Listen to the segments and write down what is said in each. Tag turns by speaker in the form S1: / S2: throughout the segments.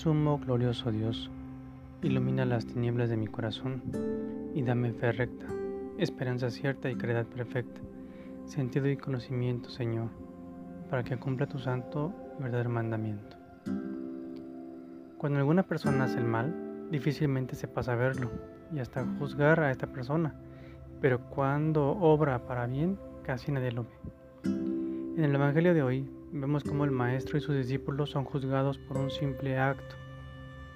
S1: Sumo glorioso Dios, ilumina las tinieblas de mi corazón y dame fe recta, esperanza cierta y caridad perfecta, sentido y conocimiento, Señor, para que cumpla tu santo y verdadero mandamiento. Cuando alguna persona hace el mal, difícilmente se pasa a verlo y hasta juzgar a esta persona, pero cuando obra para bien, casi nadie lo ve. En el Evangelio de hoy vemos cómo el maestro y sus discípulos son juzgados por un simple acto,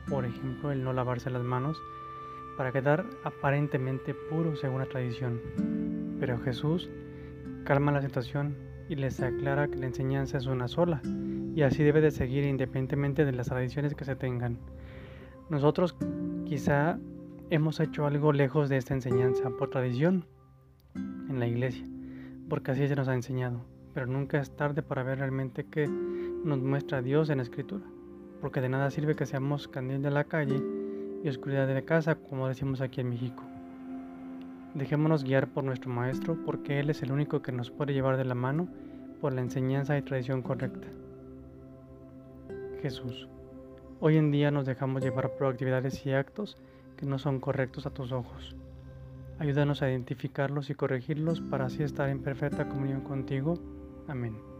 S1: por ejemplo el no lavarse las manos para quedar aparentemente puro según la tradición. Pero Jesús calma la situación y les aclara que la enseñanza es una sola y así debe de seguir independientemente de las tradiciones que se tengan. Nosotros quizá hemos hecho algo lejos de esta enseñanza por tradición en la iglesia, porque así se nos ha enseñado, pero nunca es tarde para ver realmente qué nos muestra Dios en la escritura, porque de nada sirve que seamos candil de la calle y oscuridad de la casa, como decimos aquí en México. Dejémonos guiar por nuestro Maestro, porque Él es el único que nos puede llevar de la mano por la enseñanza y tradición correcta. Jesús. Hoy en día nos dejamos llevar por actividades y actos que no son correctos a tus ojos. Ayúdanos a identificarlos y corregirlos para así estar en perfecta comunión contigo. Amen.